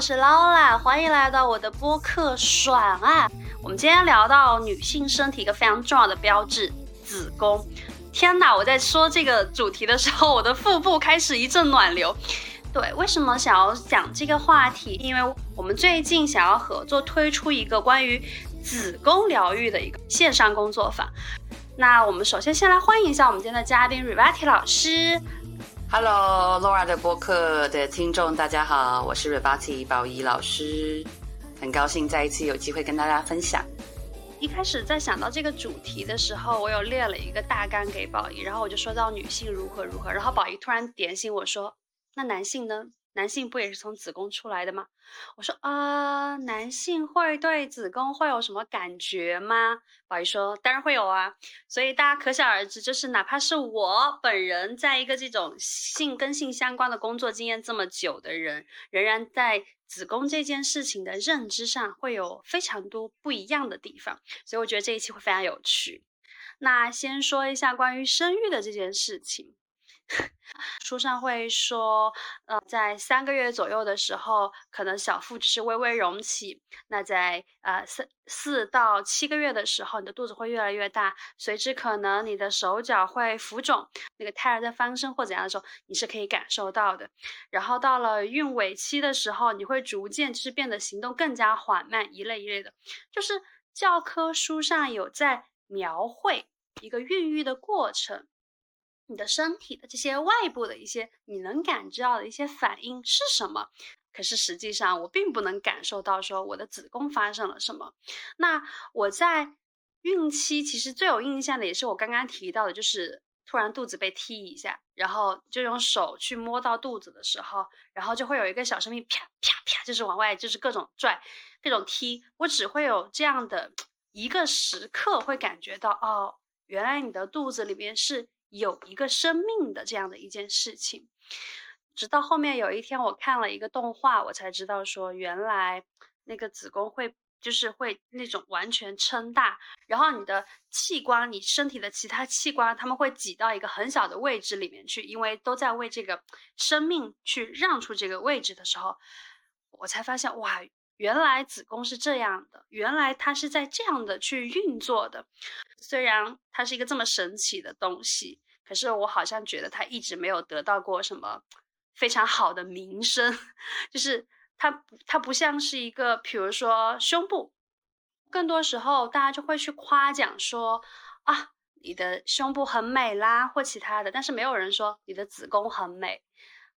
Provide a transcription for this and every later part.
我是劳拉欢迎来到我的播客爽啊！我们今天聊到女性身体一个非常重要的标志——子宫。天哪，我在说这个主题的时候，我的腹部开始一阵暖流。对，为什么想要讲这个话题？因为我们最近想要合作推出一个关于子宫疗愈的一个线上工作坊。那我们首先先来欢迎一下我们今天的嘉宾 Rivati 老师。Hello，Laura 的播客的听众，大家好，我是 Rebati 宝仪老师，很高兴再一次有机会跟大家分享。一开始在想到这个主题的时候，我有列了一个大纲给宝仪，然后我就说到女性如何如何，然后宝仪突然点醒我说，那男性呢？男性不也是从子宫出来的吗？我说啊，男性会对子宫会有什么感觉吗？宝仪说，当然会有啊。所以大家可想而知，就是哪怕是我本人，在一个这种性跟性相关的工作经验这么久的人，仍然在子宫这件事情的认知上会有非常多不一样的地方。所以我觉得这一期会非常有趣。那先说一下关于生育的这件事情。书上会说，呃，在三个月左右的时候，可能小腹只是微微隆起；那在呃四四到七个月的时候，你的肚子会越来越大，随之可能你的手脚会浮肿。那个胎儿在翻身或怎样的时候，你是可以感受到的。然后到了孕尾期的时候，你会逐渐就是变得行动更加缓慢，一类一类的。就是教科书上有在描绘一个孕育的过程。你的身体的这些外部的一些你能感知到的一些反应是什么？可是实际上我并不能感受到说我的子宫发生了什么。那我在孕期其实最有印象的也是我刚刚提到的，就是突然肚子被踢一下，然后就用手去摸到肚子的时候，然后就会有一个小生命啪啪啪，就是往外就是各种拽、各种踢。我只会有这样的一个时刻会感觉到，哦，原来你的肚子里面是。有一个生命的这样的一件事情，直到后面有一天我看了一个动画，我才知道说原来那个子宫会就是会那种完全撑大，然后你的器官，你身体的其他器官，他们会挤到一个很小的位置里面去，因为都在为这个生命去让出这个位置的时候，我才发现哇。原来子宫是这样的，原来它是在这样的去运作的。虽然它是一个这么神奇的东西，可是我好像觉得它一直没有得到过什么非常好的名声。就是它，它不像是一个，比如说胸部，更多时候大家就会去夸奖说啊，你的胸部很美啦，或其他的，但是没有人说你的子宫很美。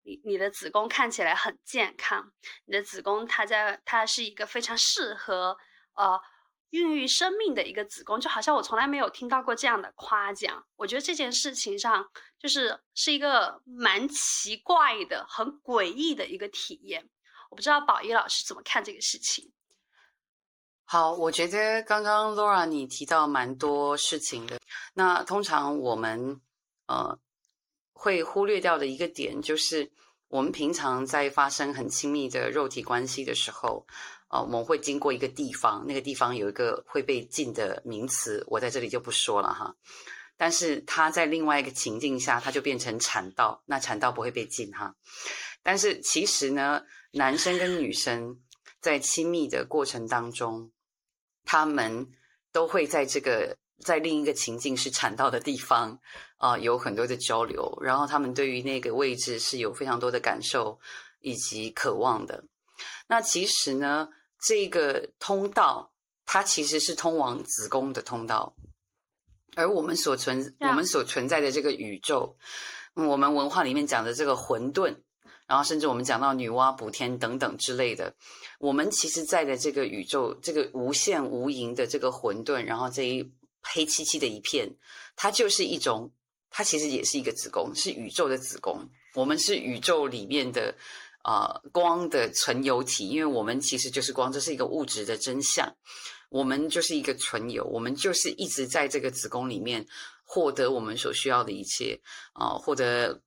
你你的子宫看起来很健康，你的子宫它在它是一个非常适合呃孕育生命的一个子宫，就好像我从来没有听到过这样的夸奖。我觉得这件事情上就是是一个蛮奇怪的、很诡异的一个体验。我不知道宝仪老师怎么看这个事情。好，我觉得刚刚 Laura 你提到蛮多事情的。那通常我们呃。会忽略掉的一个点，就是我们平常在发生很亲密的肉体关系的时候，啊，我们会经过一个地方，那个地方有一个会被禁的名词，我在这里就不说了哈。但是它在另外一个情境下，它就变成产道，那产道不会被禁哈。但是其实呢，男生跟女生在亲密的过程当中，他们都会在这个。在另一个情境是产道的地方，啊，有很多的交流，然后他们对于那个位置是有非常多的感受以及渴望的。那其实呢，这个通道它其实是通往子宫的通道，而我们所存我们所存在的这个宇宙，我们文化里面讲的这个混沌，然后甚至我们讲到女娲补天等等之类的，我们其实在的这个宇宙，这个无限无垠的这个混沌，然后这一。黑漆漆的一片，它就是一种，它其实也是一个子宫，是宇宙的子宫。我们是宇宙里面的啊光的存有体，因为我们其实就是光，这是一个物质的真相。我们就是一个存有，我们就是一直在这个子宫里面获得我们所需要的一切啊，获得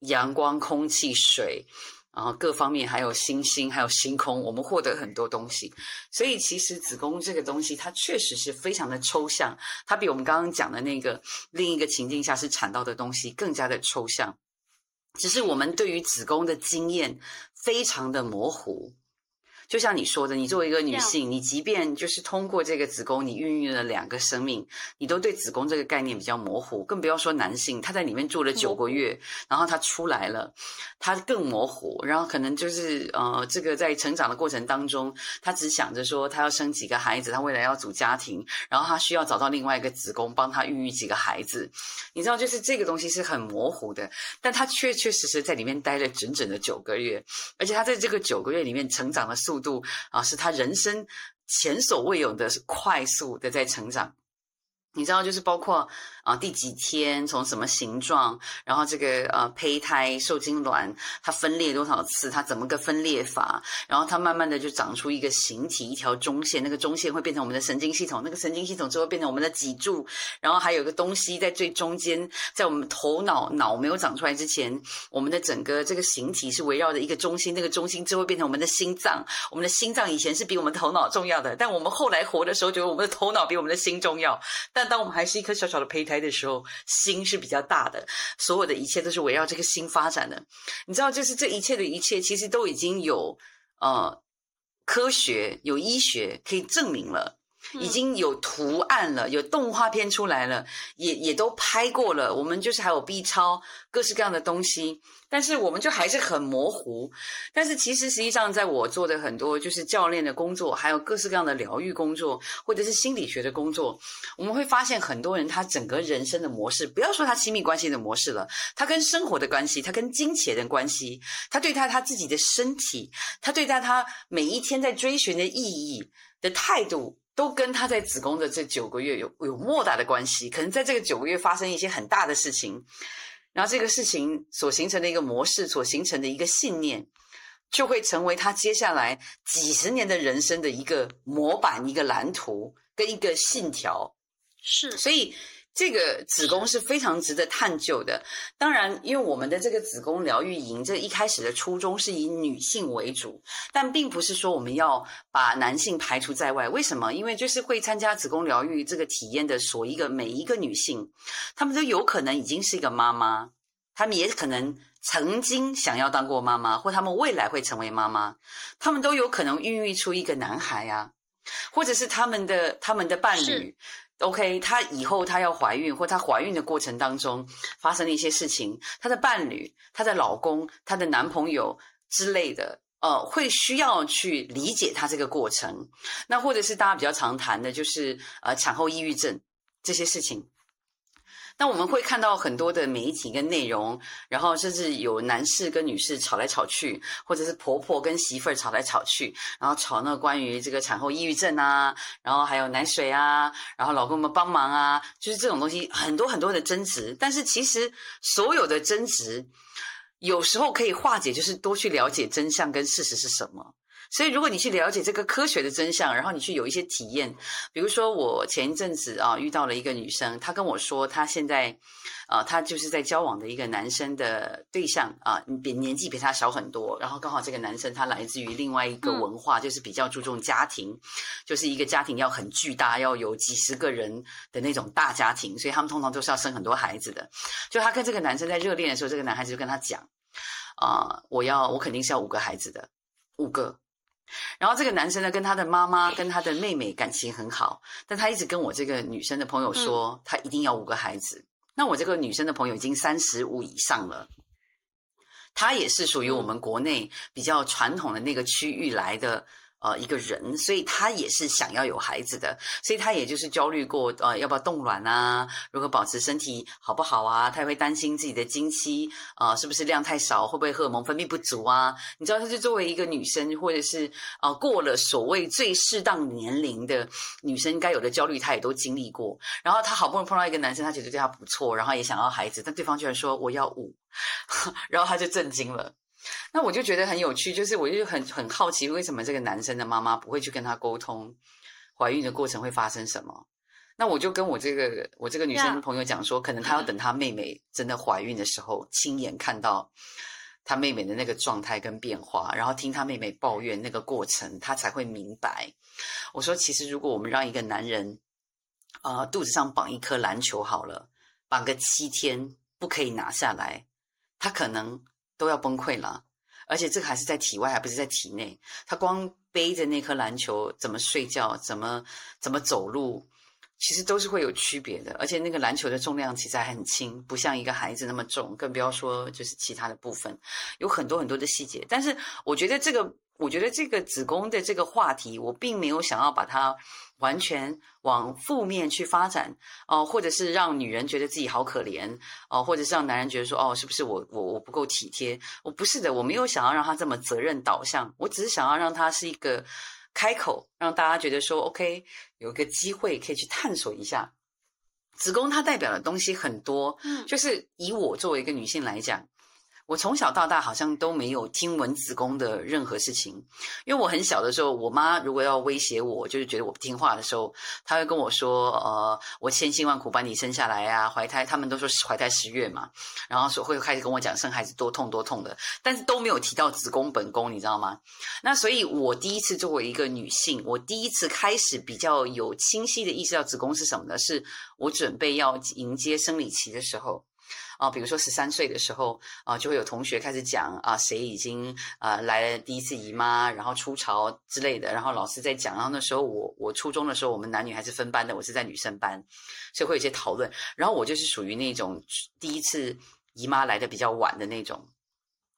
阳光、空气、水。然后各方面还有星星，还有星空，我们获得很多东西。所以其实子宫这个东西，它确实是非常的抽象，它比我们刚刚讲的那个另一个情境下是产道的东西更加的抽象。只是我们对于子宫的经验非常的模糊。就像你说的，你作为一个女性，你即便就是通过这个子宫，你孕育了两个生命，你都对子宫这个概念比较模糊，更不要说男性，他在里面住了九个月，然后他出来了，他更模糊，然后可能就是呃，这个在成长的过程当中，他只想着说他要生几个孩子，他未来要组家庭，然后他需要找到另外一个子宫帮他孕育几个孩子，你知道，就是这个东西是很模糊的，但他确确实实在里面待了整整的九个月，而且他在这个九个月里面成长的速。速度啊，是他人生前所未有的快速的在成长。你知道，就是包括啊，第几天从什么形状，然后这个呃胚胎受精卵它分裂多少次，它怎么个分裂法，然后它慢慢的就长出一个形体，一条中线，那个中线会变成我们的神经系统，那个神经系统之后变成我们的脊柱，然后还有个东西在最中间，在我们头脑脑没有长出来之前，我们的整个这个形体是围绕着一个中心，那个中心之后变成我们的心脏，我们的心脏以前是比我们头脑重要的，但我们后来活的时候觉得我们的头脑比我们的心重要，但当我们还是一颗小小的胚胎的时候，心是比较大的，所有的一切都是围绕这个心发展的。你知道，就是这一切的一切，其实都已经有呃科学、有医学可以证明了，已经有图案了，有动画片出来了，也也都拍过了。我们就是还有 B 超，各式各样的东西。但是我们就还是很模糊。但是其实实际上，在我做的很多就是教练的工作，还有各式各样的疗愈工作，或者是心理学的工作，我们会发现很多人他整个人生的模式，不要说他亲密关系的模式了，他跟生活的关系，他跟金钱的关系，他对待他自己的身体，他对待他每一天在追寻的意义的态度，都跟他在子宫的这九个月有有莫大的关系。可能在这个九个月发生一些很大的事情。然后这个事情所形成的一个模式，所形成的一个信念，就会成为他接下来几十年的人生的一个模板、一个蓝图跟一个信条。是，所以。这个子宫是非常值得探究的。当然，因为我们的这个子宫疗愈营，这一开始的初衷是以女性为主，但并不是说我们要把男性排除在外。为什么？因为就是会参加子宫疗愈这个体验的所一个每一个女性，她们都有可能已经是一个妈妈，她们也可能曾经想要当过妈妈，或她们未来会成为妈妈，她们都有可能孕育出一个男孩啊，或者是他们的他们的伴侣。OK，她以后她要怀孕，或她怀孕的过程当中发生的一些事情，她的伴侣、她的老公、她的男朋友之类的，呃，会需要去理解她这个过程。那或者是大家比较常谈的，就是呃产后抑郁症这些事情。那我们会看到很多的媒体跟内容，然后甚至有男士跟女士吵来吵去，或者是婆婆跟媳妇儿吵来吵去，然后吵那关于这个产后抑郁症啊，然后还有奶水啊，然后老公们帮忙啊，就是这种东西很多很多的争执。但是其实所有的争执，有时候可以化解，就是多去了解真相跟事实是什么。所以，如果你去了解这个科学的真相，然后你去有一些体验，比如说我前一阵子啊遇到了一个女生，她跟我说，她现在，啊，她就是在交往的一个男生的对象啊，比年纪比她小很多，然后刚好这个男生他来自于另外一个文化，就是比较注重家庭，就是一个家庭要很巨大，要有几十个人的那种大家庭，所以他们通常都是要生很多孩子的。就她跟这个男生在热恋的时候，这个男孩子就跟她讲，啊，我要我肯定是要五个孩子的，五个。然后这个男生呢，跟他的妈妈、跟他的妹妹感情很好，但他一直跟我这个女生的朋友说，他一定要五个孩子。那我这个女生的朋友已经三十五以上了，她也是属于我们国内比较传统的那个区域来的。呃，一个人，所以他也是想要有孩子的，所以他也就是焦虑过，呃，要不要冻卵啊？如何保持身体好不好啊？他也会担心自己的经期啊，是不是量太少，会不会荷尔蒙分泌不足啊？你知道，他是作为一个女生，或者是啊，过了所谓最适当年龄的女生该有的焦虑，她也都经历过。然后她好不容易碰到一个男生，他觉得对他不错，然后也想要孩子，但对方居然说我要五，然后她就震惊了。那我就觉得很有趣，就是我就很很好奇，为什么这个男生的妈妈不会去跟他沟通怀孕的过程会发生什么？那我就跟我这个我这个女生朋友讲说，可能她要等她妹妹真的怀孕的时候，亲眼看到她妹妹的那个状态跟变化，然后听她妹妹抱怨那个过程，她才会明白。我说，其实如果我们让一个男人啊肚子上绑一颗篮球好了，绑个七天不可以拿下来。他可能都要崩溃了。而且这个还是在体外，还不是在体内。他光背着那颗篮球，怎么睡觉，怎么怎么走路，其实都是会有区别的。而且那个篮球的重量其实还很轻，不像一个孩子那么重，更不要说就是其他的部分，有很多很多的细节。但是我觉得这个。我觉得这个子宫的这个话题，我并没有想要把它完全往负面去发展哦，或者是让女人觉得自己好可怜哦，或者是让男人觉得说哦，是不是我我我不够体贴？我不是的，我没有想要让他这么责任导向，我只是想要让他是一个开口，让大家觉得说 OK，有一个机会可以去探索一下子宫，它代表的东西很多，嗯，就是以我作为一个女性来讲。我从小到大好像都没有听闻子宫的任何事情，因为我很小的时候，我妈如果要威胁我，就是觉得我不听话的时候，她会跟我说：“呃，我千辛万苦把你生下来啊，怀胎，他们都说怀胎十月嘛，然后说会开始跟我讲生孩子多痛多痛的，但是都没有提到子宫本宫，你知道吗？那所以，我第一次作为一个女性，我第一次开始比较有清晰的意识到子宫是什么呢？是我准备要迎接生理期的时候。”啊，比如说十三岁的时候啊，就会有同学开始讲啊，谁已经啊来了第一次姨妈，然后初潮之类的，然后老师在讲。然后那时候我我初中的时候，我们男女还是分班的，我是在女生班，所以会有一些讨论。然后我就是属于那种第一次姨妈来的比较晚的那种，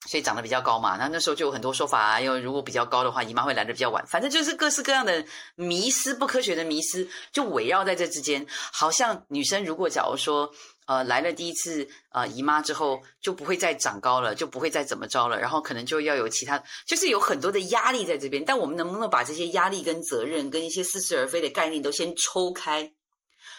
所以长得比较高嘛。那那时候就有很多说法啊，因为如果比较高的话，姨妈会来的比较晚。反正就是各式各样的迷思，不科学的迷思，就围绕在这之间。好像女生如果假如说。呃，来了第一次呃姨妈之后就不会再长高了，就不会再怎么着了，然后可能就要有其他，就是有很多的压力在这边。但我们能不能把这些压力跟责任跟一些似是而非的概念都先抽开，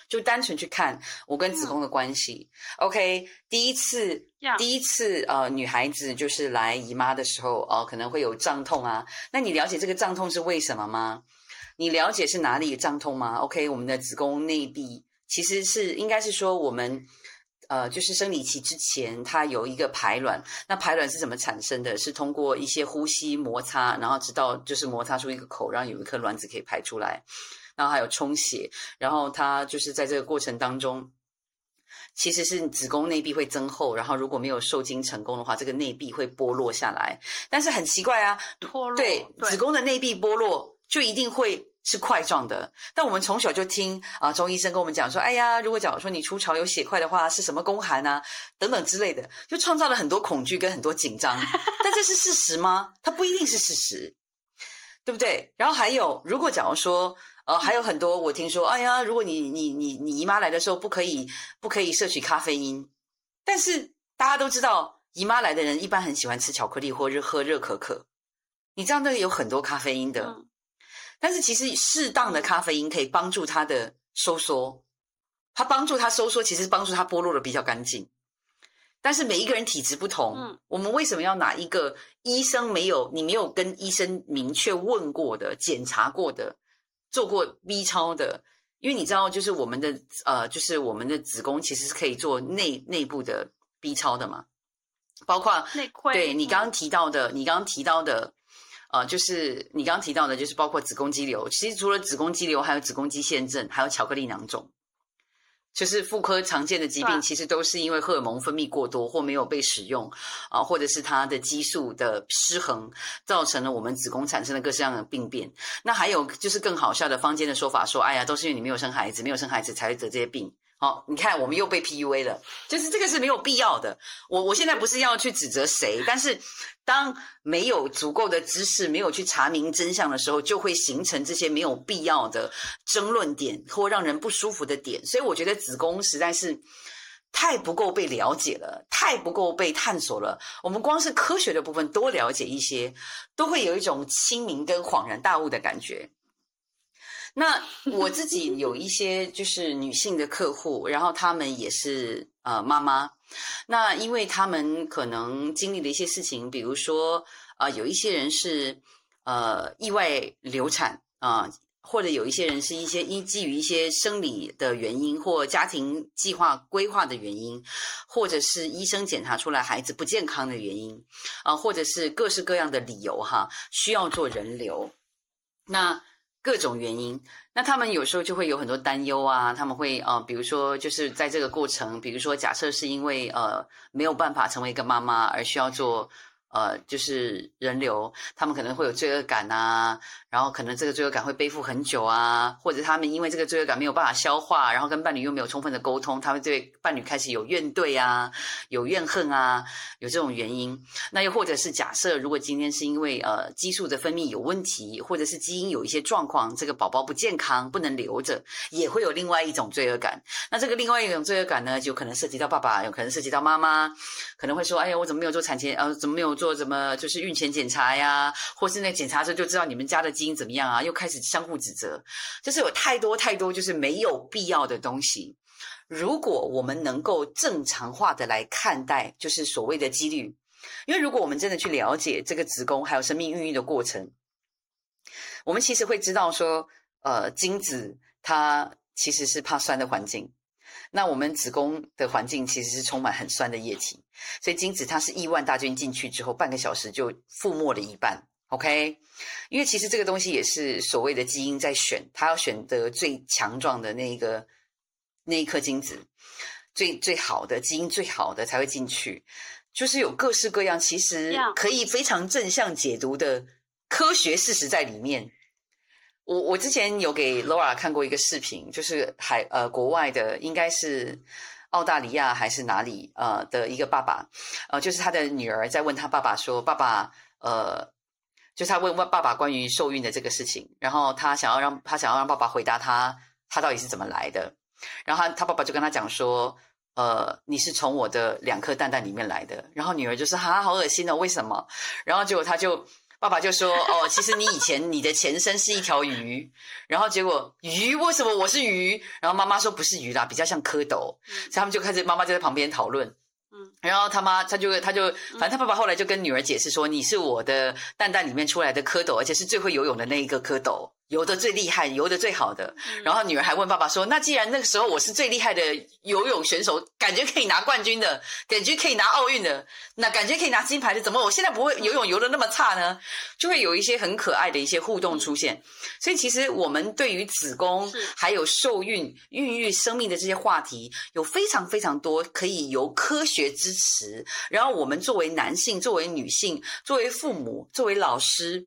就单纯去看我跟子宫的关系？OK，第一次第一次呃女孩子就是来姨妈的时候哦，可能会有胀痛啊。那你了解这个胀痛是为什么吗？你了解是哪里胀痛吗？OK，我们的子宫内壁。其实是应该是说我们，呃，就是生理期之前，它有一个排卵。那排卵是怎么产生的？是通过一些呼吸摩擦，然后直到就是摩擦出一个口，让有一颗卵子可以排出来。然后还有充血，然后它就是在这个过程当中，其实是子宫内壁会增厚，然后如果没有受精成功的话，这个内壁会剥落下来。但是很奇怪啊，脱落对子宫的内壁剥落就一定会。是块状的，但我们从小就听啊，中医生跟我们讲说，哎呀，如果假如说你初潮有血块的话，是什么宫寒啊，等等之类的，就创造了很多恐惧跟很多紧张。但这是事实吗？它不一定是事实，对不对？然后还有，如果假如说，呃，还有很多我听说，哎呀，如果你你你你姨妈来的时候不可以不可以摄取咖啡因，但是大家都知道，姨妈来的人一般很喜欢吃巧克力或热喝热可可，你知道那个有很多咖啡因的。但是其实适当的咖啡因可以帮助它的收缩，它帮助它收缩，其实帮助它剥落的比较干净。但是每一个人体质不同，嗯，我们为什么要拿一个医生没有你没有跟医生明确问过的、检查过的、做过 B 超的？因为你知道，就是我们的呃，就是我们的子宫其实是可以做内内部的 B 超的嘛，包括内窥。对你刚刚提到的，你刚刚提到的。呃，就是你刚刚提到的，就是包括子宫肌瘤。其实除了子宫肌瘤，还有子宫肌腺症，还有巧克力囊肿，就是妇科常见的疾病，其实都是因为荷尔蒙分泌过多或没有被使用啊，或者是它的激素的失衡，造成了我们子宫产生的各式各样的病变。那还有就是更好笑的坊间的说法，说哎呀，都是因为你没有生孩子，没有生孩子才会得这些病。好，你看我们又被 PUA 了，就是这个是没有必要的。我我现在不是要去指责谁，但是当没有足够的知识，没有去查明真相的时候，就会形成这些没有必要的争论点或让人不舒服的点。所以我觉得子宫实在是太不够被了解了，太不够被探索了。我们光是科学的部分多了解一些，都会有一种清明跟恍然大悟的感觉。那我自己有一些就是女性的客户，然后她们也是呃妈妈。那因为她们可能经历了一些事情，比如说啊，有一些人是呃意外流产啊，或者有一些人是一些因基于一些生理的原因或家庭计划规划的原因，或者是医生检查出来孩子不健康的原因啊，或者是各式各样的理由哈，需要做人流。那各种原因，那他们有时候就会有很多担忧啊，他们会呃，比如说就是在这个过程，比如说假设是因为呃没有办法成为一个妈妈而需要做。呃，就是人流，他们可能会有罪恶感啊，然后可能这个罪恶感会背负很久啊，或者他们因为这个罪恶感没有办法消化，然后跟伴侣又没有充分的沟通，他们对伴侣开始有怨怼啊，有怨恨啊，有这种原因。那又或者是假设，如果今天是因为呃激素的分泌有问题，或者是基因有一些状况，这个宝宝不健康，不能留着，也会有另外一种罪恶感。那这个另外一种罪恶感呢，就可能涉及到爸爸，有可能涉及到妈妈，可能会说，哎呀，我怎么没有做产前，呃，怎么没有？做什么就是孕前检查呀，或是那检查时候就知道你们家的基因怎么样啊？又开始相互指责，就是有太多太多就是没有必要的东西。如果我们能够正常化的来看待，就是所谓的几率，因为如果我们真的去了解这个子宫还有生命孕育的过程，我们其实会知道说，呃，精子它其实是怕酸的环境。那我们子宫的环境其实是充满很酸的液体，所以精子它是亿万大军进去之后，半个小时就覆没了一半。OK，因为其实这个东西也是所谓的基因在选，它要选择最强壮的那一个那一颗精子，最最好的基因最好的才会进去，就是有各式各样，其实可以非常正向解读的科学事实在里面。我我之前有给 Laura 看过一个视频，就是海呃国外的，应该是澳大利亚还是哪里呃的一个爸爸，呃就是他的女儿在问他爸爸说：“爸爸，呃，就是他问问爸爸关于受孕的这个事情，然后他想要让他想要让爸爸回答他他到底是怎么来的，然后他他爸爸就跟他讲说：呃，你是从我的两颗蛋蛋里面来的。然后女儿就说：哈，好恶心哦，为什么？然后结果他就。爸爸就说：“哦，其实你以前你的前身是一条鱼，然后结果鱼为什么我是鱼？然后妈妈说不是鱼啦，比较像蝌蚪，所以他们就开始妈妈就在旁边讨论。嗯，然后他妈他就他就反正他爸爸后来就跟女儿解释说：你是我的蛋蛋里面出来的蝌蚪，而且是最会游泳的那一个蝌蚪。”游的最厉害，游的最好的。然后女儿还问爸爸说：“那既然那个时候我是最厉害的游泳选手，感觉可以拿冠军的，感觉可以拿奥运的，那感觉可以拿金牌的，怎么我现在不会游泳游的那么差呢？”就会有一些很可爱的一些互动出现。所以其实我们对于子宫还有受孕、孕育生命的这些话题，有非常非常多可以由科学支持。然后我们作为男性、作为女性、作为父母、作为老师，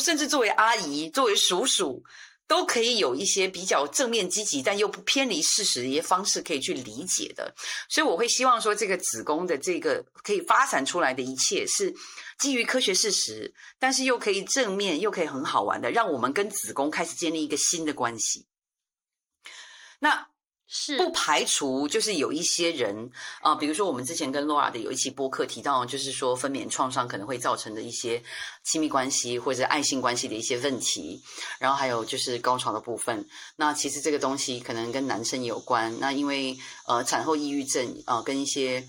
甚至作为阿姨、作为叔叔。都可以有一些比较正面积极，但又不偏离事实的一些方式可以去理解的，所以我会希望说，这个子宫的这个可以发展出来的一切是基于科学事实，但是又可以正面，又可以很好玩的，让我们跟子宫开始建立一个新的关系。那。是不排除就是有一些人啊，比如说我们之前跟 Laura 的有一期播客提到，就是说分娩创伤可能会造成的一些亲密关系或者爱性关系的一些问题，然后还有就是高潮的部分。那其实这个东西可能跟男生有关。那因为呃产后抑郁症啊，跟一些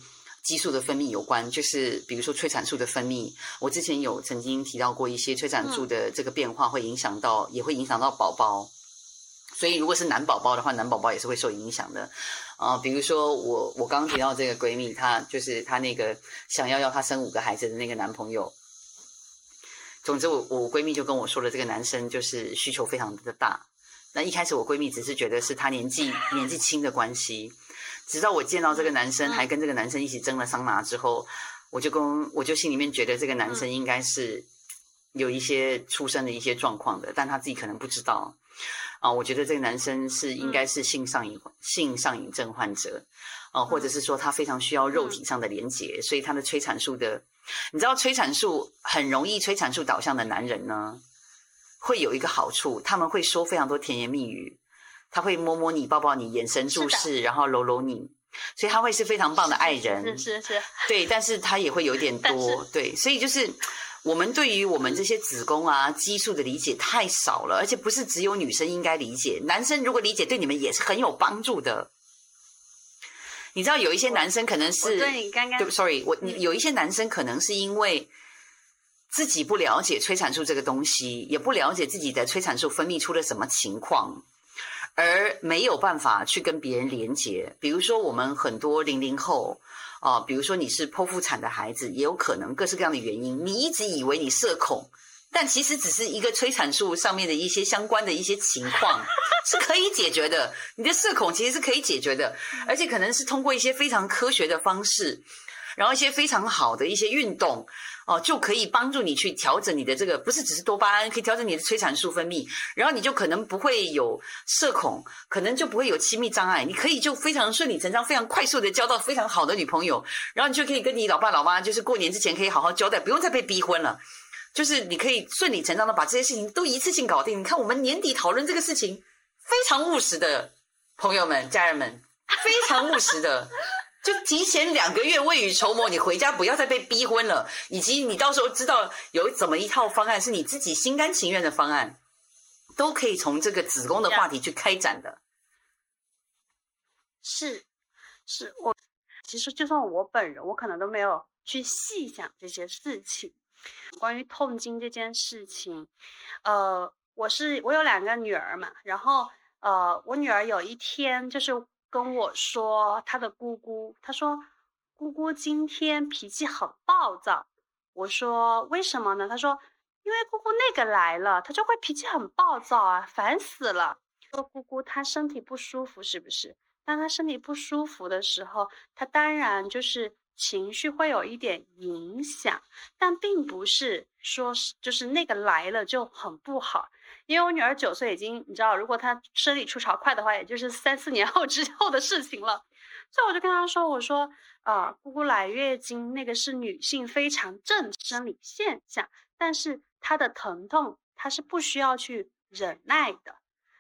激素的分泌有关，就是比如说催产素的分泌。我之前有曾经提到过一些催产素的这个变化会影响到，也会影响到宝宝。所以，如果是男宝宝的话，男宝宝也是会受影响的，啊，比如说我我刚刚提到这个闺蜜，她就是她那个想要要她生五个孩子的那个男朋友。总之，我我闺蜜就跟我说了，这个男生就是需求非常的大。那一开始我闺蜜只是觉得是他年纪年纪轻的关系，直到我见到这个男生，还跟这个男生一起蒸了桑拿之后，我就跟我就心里面觉得这个男生应该是有一些出生的一些状况的，但他自己可能不知道。啊，我觉得这个男生是应该是性上瘾性上瘾症患者，啊，或者是说他非常需要肉体上的连接，所以他的催产素的，你知道催产素很容易催产素导向的男人呢，会有一个好处，他们会说非常多甜言蜜语，他会摸摸你、抱抱你、眼神注视，然后搂搂你，所以他会是非常棒的爱人，是是。是，对，但是他也会有点 多，对，所以就是。我们对于我们这些子宫啊激素的理解太少了，而且不是只有女生应该理解，男生如果理解，对你们也是很有帮助的。你知道有一些男生可能是对你刚刚对，sorry，我你有一些男生可能是因为自己不了解催产素这个东西，也不了解自己的催产素分泌出了什么情况，而没有办法去跟别人连接。比如说，我们很多零零后。啊，比如说你是剖腹产的孩子，也有可能各式各样的原因，你一直以为你社恐，但其实只是一个催产素上面的一些相关的一些情况 是可以解决的。你的社恐其实是可以解决的，而且可能是通过一些非常科学的方式，然后一些非常好的一些运动。哦，就可以帮助你去调整你的这个，不是只是多巴胺，可以调整你的催产素分泌，然后你就可能不会有社恐，可能就不会有亲密障碍，你可以就非常顺理成章、非常快速的交到非常好的女朋友，然后你就可以跟你老爸老妈，就是过年之前可以好好交代，不用再被逼婚了，就是你可以顺理成章的把这些事情都一次性搞定。你看，我们年底讨论这个事情，非常务实的朋友们、家人们，非常务实的。就提前两个月未雨绸缪，你回家不要再被逼婚了，以及你到时候知道有怎么一套方案是你自己心甘情愿的方案，都可以从这个子宫的话题去开展的。是，是我其实就算我本人，我可能都没有去细想这些事情。关于痛经这件事情，呃，我是我有两个女儿嘛，然后呃，我女儿有一天就是。跟我说他的姑姑，他说姑姑今天脾气很暴躁。我说为什么呢？他说因为姑姑那个来了，他就会脾气很暴躁啊，烦死了。说姑姑她身体不舒服是不是？当她身体不舒服的时候，她当然就是情绪会有一点影响，但并不是说是就是那个来了就很不好。因为我女儿九岁，已经你知道，如果她生理初潮快的话，也就是三四年 后之后的事情了。所以我就跟她说：“我说，啊，姑姑来月经那个是女性非常正生理现象，但是她的疼痛她是不需要去忍耐的。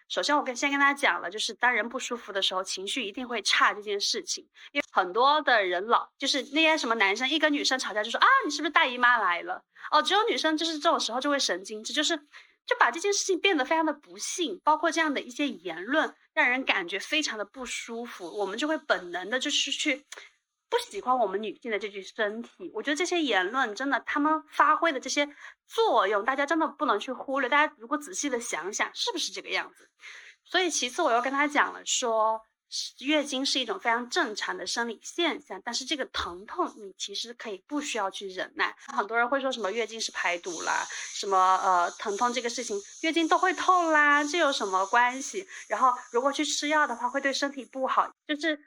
首先，我跟先跟她讲了，就是当人不舒服的时候，情绪一定会差这件事情。因为很多的人老就是那些什么男生一跟女生吵架就说啊，你是不是大姨妈来了？哦，只有女生就是这种时候就会神经质，就是。”就把这件事情变得非常的不幸，包括这样的一些言论，让人感觉非常的不舒服。我们就会本能的就是去不喜欢我们女性的这具身体。我觉得这些言论真的，他们发挥的这些作用，大家真的不能去忽略。大家如果仔细的想想，是不是这个样子？所以其次，我又跟他讲了说。月经是一种非常正常的生理现象，但是这个疼痛你其实可以不需要去忍耐。很多人会说什么月经是排毒啦，什么呃疼痛这个事情月经都会痛啦，这有什么关系？然后如果去吃药的话会对身体不好，就是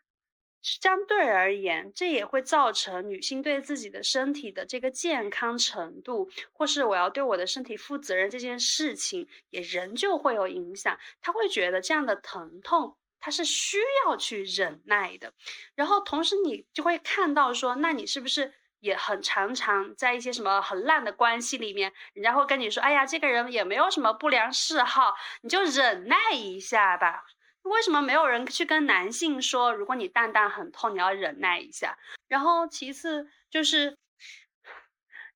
相对而言，这也会造成女性对自己的身体的这个健康程度，或是我要对我的身体负责任这件事情，也仍旧会有影响。她会觉得这样的疼痛。他是需要去忍耐的，然后同时你就会看到说，那你是不是也很常常在一些什么很烂的关系里面，人家会跟你说，哎呀，这个人也没有什么不良嗜好，你就忍耐一下吧。为什么没有人去跟男性说，如果你蛋蛋很痛，你要忍耐一下？然后其次就是。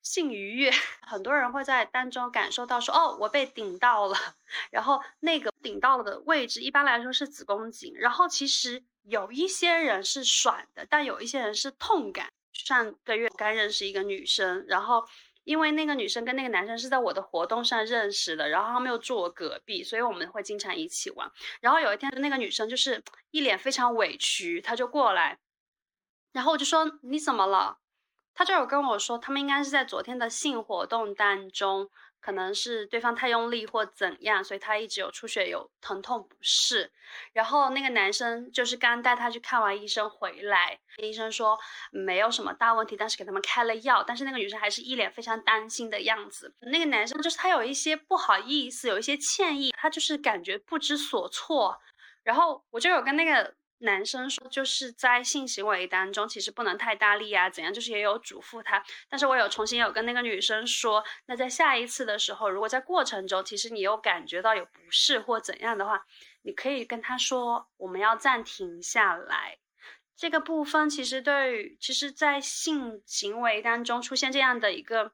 性愉悦，很多人会在当中感受到说，哦，我被顶到了，然后那个顶到了的位置，一般来说是子宫颈。然后其实有一些人是爽的，但有一些人是痛感。上个月刚认识一个女生，然后因为那个女生跟那个男生是在我的活动上认识的，然后他们又住我隔壁，所以我们会经常一起玩。然后有一天，那个女生就是一脸非常委屈，她就过来，然后我就说你怎么了？他就有跟我说，他们应该是在昨天的性活动当中，可能是对方太用力或怎样，所以他一直有出血、有疼痛不适。然后那个男生就是刚带他去看完医生回来，医生说没有什么大问题，但是给他们开了药。但是那个女生还是一脸非常担心的样子。那个男生就是他有一些不好意思，有一些歉意，他就是感觉不知所措。然后我就有跟那个。男生说，就是在性行为当中，其实不能太大力啊，怎样？就是也有嘱咐他。但是我有重新有跟那个女生说，那在下一次的时候，如果在过程中，其实你有感觉到有不适或怎样的话，你可以跟他说，我们要暂停下来。这个部分其实对于，其实，在性行为当中出现这样的一个。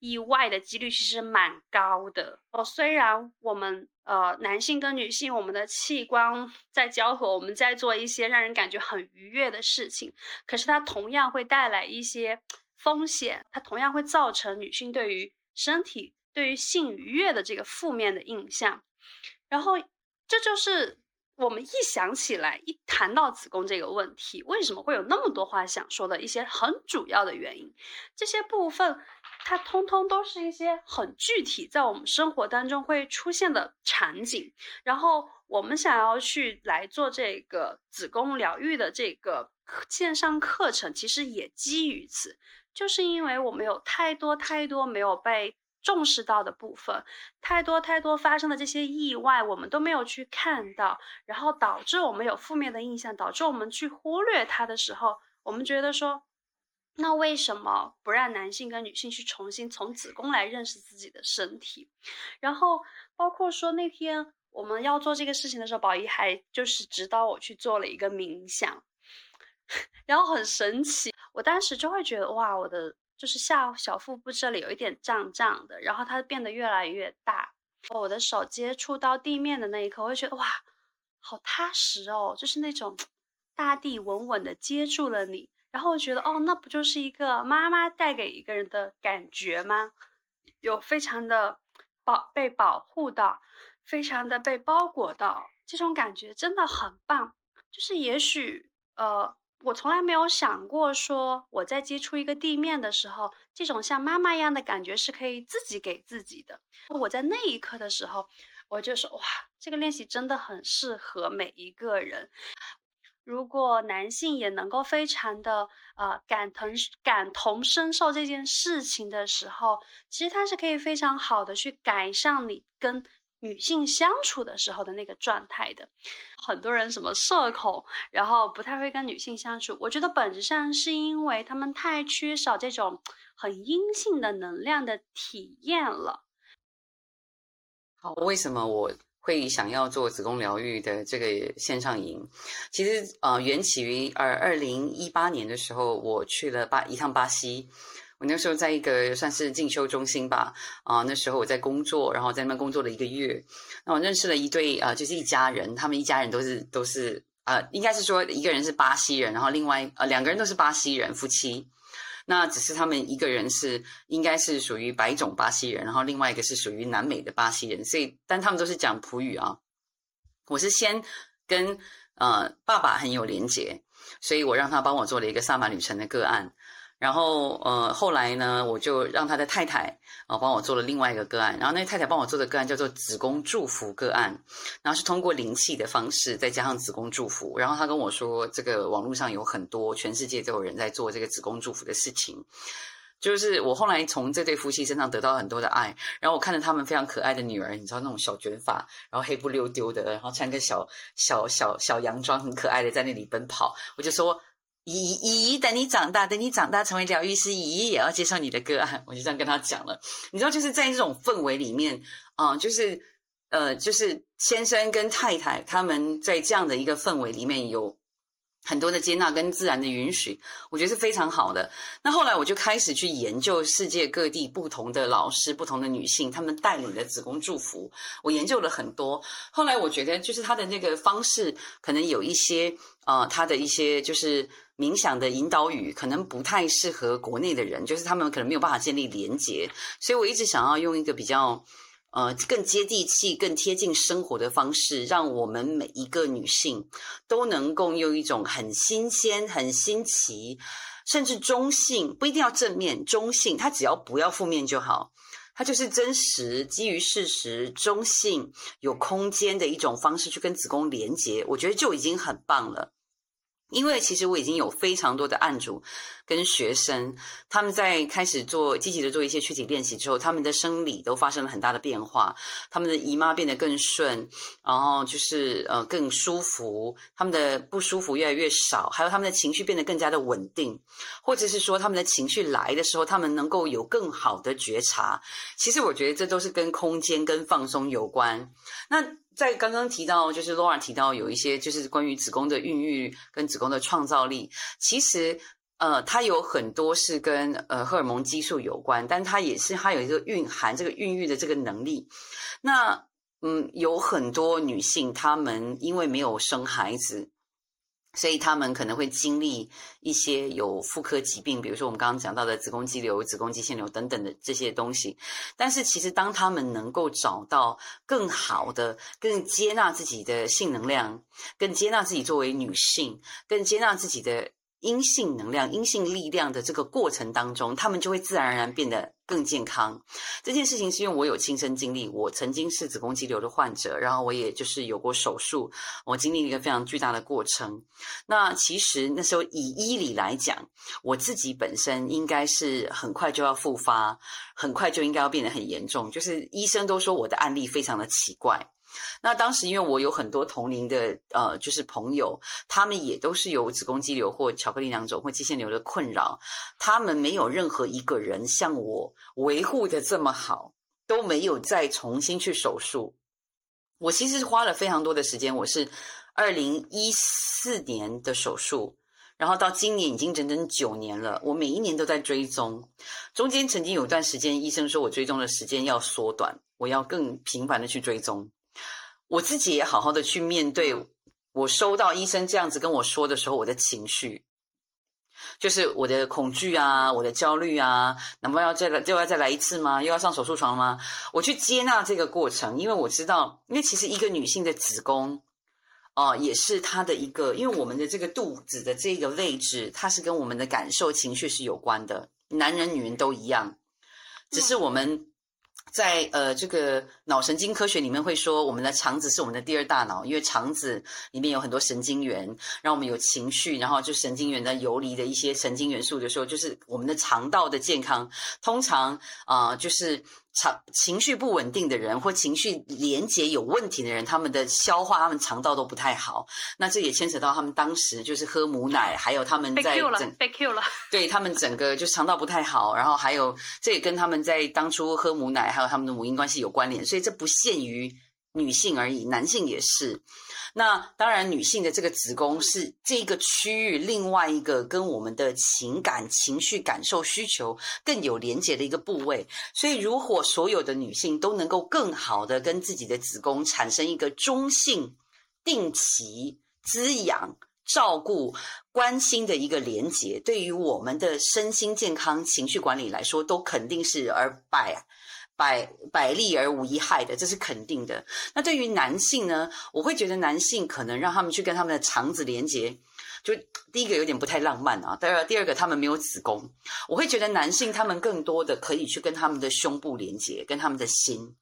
意外的几率其实蛮高的哦。虽然我们呃男性跟女性，我们的器官在交合，我们在做一些让人感觉很愉悦的事情，可是它同样会带来一些风险，它同样会造成女性对于身体、对于性愉悦的这个负面的印象。然后这就是我们一想起来，一谈到子宫这个问题，为什么会有那么多话想说的一些很主要的原因？这些部分，它通通都是一些很具体，在我们生活当中会出现的场景。然后我们想要去来做这个子宫疗愈的这个线上课程，其实也基于此，就是因为我们有太多太多没有被。重视到的部分太多太多发生的这些意外，我们都没有去看到，然后导致我们有负面的印象，导致我们去忽略它的时候，我们觉得说，那为什么不让男性跟女性去重新从子宫来认识自己的身体？然后包括说那天我们要做这个事情的时候，宝仪还就是指导我去做了一个冥想，然后很神奇，我当时就会觉得哇，我的。就是下小腹部这里有一点胀胀的，然后它变得越来越大。我的手接触到地面的那一刻，我会觉得哇，好踏实哦，就是那种大地稳稳的接住了你。然后我觉得哦，那不就是一个妈妈带给一个人的感觉吗？有非常的保被保护到，非常的被包裹到，这种感觉真的很棒。就是也许呃。我从来没有想过，说我在接触一个地面的时候，这种像妈妈一样的感觉是可以自己给自己的。我在那一刻的时候，我就说：哇，这个练习真的很适合每一个人。如果男性也能够非常的呃感同感同身受这件事情的时候，其实它是可以非常好的去改善你跟。女性相处的时候的那个状态的，很多人什么社恐，然后不太会跟女性相处。我觉得本质上是因为他们太缺少这种很阴性的能量的体验了。好，为什么我会想要做子宫疗愈的这个线上营？其实呃，缘起于二二零一八年的时候，我去了巴一趟巴西。我那时候在一个算是进修中心吧，啊，那时候我在工作，然后在那边工作了一个月。那我认识了一对啊，就是一家人，他们一家人都是都是呃，应该是说一个人是巴西人，然后另外呃两个人都是巴西人夫妻。那只是他们一个人是应该是属于白种巴西人，然后另外一个是属于南美的巴西人，所以但他们都是讲葡语啊。我是先跟呃爸爸很有连结，所以我让他帮我做了一个萨满旅程的个案。然后，呃，后来呢，我就让他的太太啊帮我做了另外一个个案。然后那太太帮我做的个案叫做子宫祝福个案，然后是通过灵气的方式，再加上子宫祝福。然后他跟我说，这个网络上有很多，全世界都有人在做这个子宫祝福的事情。就是我后来从这对夫妻身上得到很多的爱。然后我看着他们非常可爱的女儿，你知道那种小卷发，然后黑不溜丢的，然后穿个小小小小洋装，很可爱的在那里奔跑，我就说。姨姨，等你长大，等你长大成为疗愈师，姨姨也要接受你的个案。我就这样跟他讲了。你知道，就是在这种氛围里面，啊，就是呃，就是先生跟太太他们在这样的一个氛围里面有。很多的接纳跟自然的允许，我觉得是非常好的。那后来我就开始去研究世界各地不同的老师、不同的女性，她们带领的子宫祝福。我研究了很多。后来我觉得，就是他的那个方式，可能有一些呃，他的一些就是冥想的引导语，可能不太适合国内的人，就是他们可能没有办法建立连结。所以我一直想要用一个比较。呃，更接地气、更贴近生活的方式，让我们每一个女性都能够用一种很新鲜、很新奇，甚至中性，不一定要正面，中性，它只要不要负面就好，它就是真实、基于事实、中性、有空间的一种方式去跟子宫连接，我觉得就已经很棒了。因为其实我已经有非常多的案主跟学生，他们在开始做积极的做一些躯体练习之后，他们的生理都发生了很大的变化，他们的姨妈变得更顺，然后就是呃更舒服，他们的不舒服越来越少，还有他们的情绪变得更加的稳定，或者是说他们的情绪来的时候，他们能够有更好的觉察。其实我觉得这都是跟空间跟放松有关。那。在刚刚提到，就是 Laura 提到有一些就是关于子宫的孕育跟子宫的创造力，其实呃，它有很多是跟呃荷尔蒙激素有关，但它也是它有一个蕴含这个孕育的这个能力。那嗯，有很多女性她们因为没有生孩子，所以他们可能会经历一些有妇科疾病，比如说我们刚刚讲到的子宫肌瘤、子宫肌腺瘤等等的这些东西。但是其实当他们能够找到更好的、更接纳自己的性能量，更接纳自己作为女性，更接纳自己的。阴性能量、阴性力量的这个过程当中，他们就会自然而然变得更健康。这件事情是因为我有亲身经历，我曾经是子宫肌瘤的患者，然后我也就是有过手术，我经历了一个非常巨大的过程。那其实那时候以医理来讲，我自己本身应该是很快就要复发，很快就应该要变得很严重。就是医生都说我的案例非常的奇怪。那当时因为我有很多同龄的呃，就是朋友，他们也都是有子宫肌瘤或巧克力囊肿或肌腺瘤的困扰，他们没有任何一个人像我维护的这么好，都没有再重新去手术。我其实花了非常多的时间，我是二零一四年的手术，然后到今年已经整整九年了，我每一年都在追踪，中间曾经有段时间，医生说我追踪的时间要缩短，我要更频繁的去追踪。我自己也好好的去面对，我收到医生这样子跟我说的时候，我的情绪，就是我的恐惧啊，我的焦虑啊，难道要再来，又要再来一次吗？又要上手术床吗？我去接纳这个过程，因为我知道，因为其实一个女性的子宫，哦，也是她的一个，因为我们的这个肚子的这个位置，它是跟我们的感受、情绪是有关的，男人、女人都一样，只是我们。在呃，这个脑神经科学里面会说，我们的肠子是我们的第二大脑，因为肠子里面有很多神经元，让我们有情绪，然后就神经元的游离的一些神经元素的时候，就是我们的肠道的健康，通常啊，就是。肠情绪不稳定的人，或情绪连接有问题的人，他们的消化、他们肠道都不太好。那这也牵扯到他们当时就是喝母奶，还有他们在整被 Q 了，对他们整个就肠道不太好。然后还有这也跟他们在当初喝母奶，还有他们的母婴关系有关联。所以这不限于女性而已，男性也是。那当然，女性的这个子宫是这个区域另外一个跟我们的情感、情绪、感受、需求更有连接的一个部位。所以，如果所有的女性都能够更好的跟自己的子宫产生一个中性、定期滋养、照顾、关心的一个连接，对于我们的身心健康、情绪管理来说，都肯定是而百。百百利而无一害的，这是肯定的。那对于男性呢？我会觉得男性可能让他们去跟他们的肠子连接，就第一个有点不太浪漫啊。第二，第二个他们没有子宫，我会觉得男性他们更多的可以去跟他们的胸部连接，跟他们的心。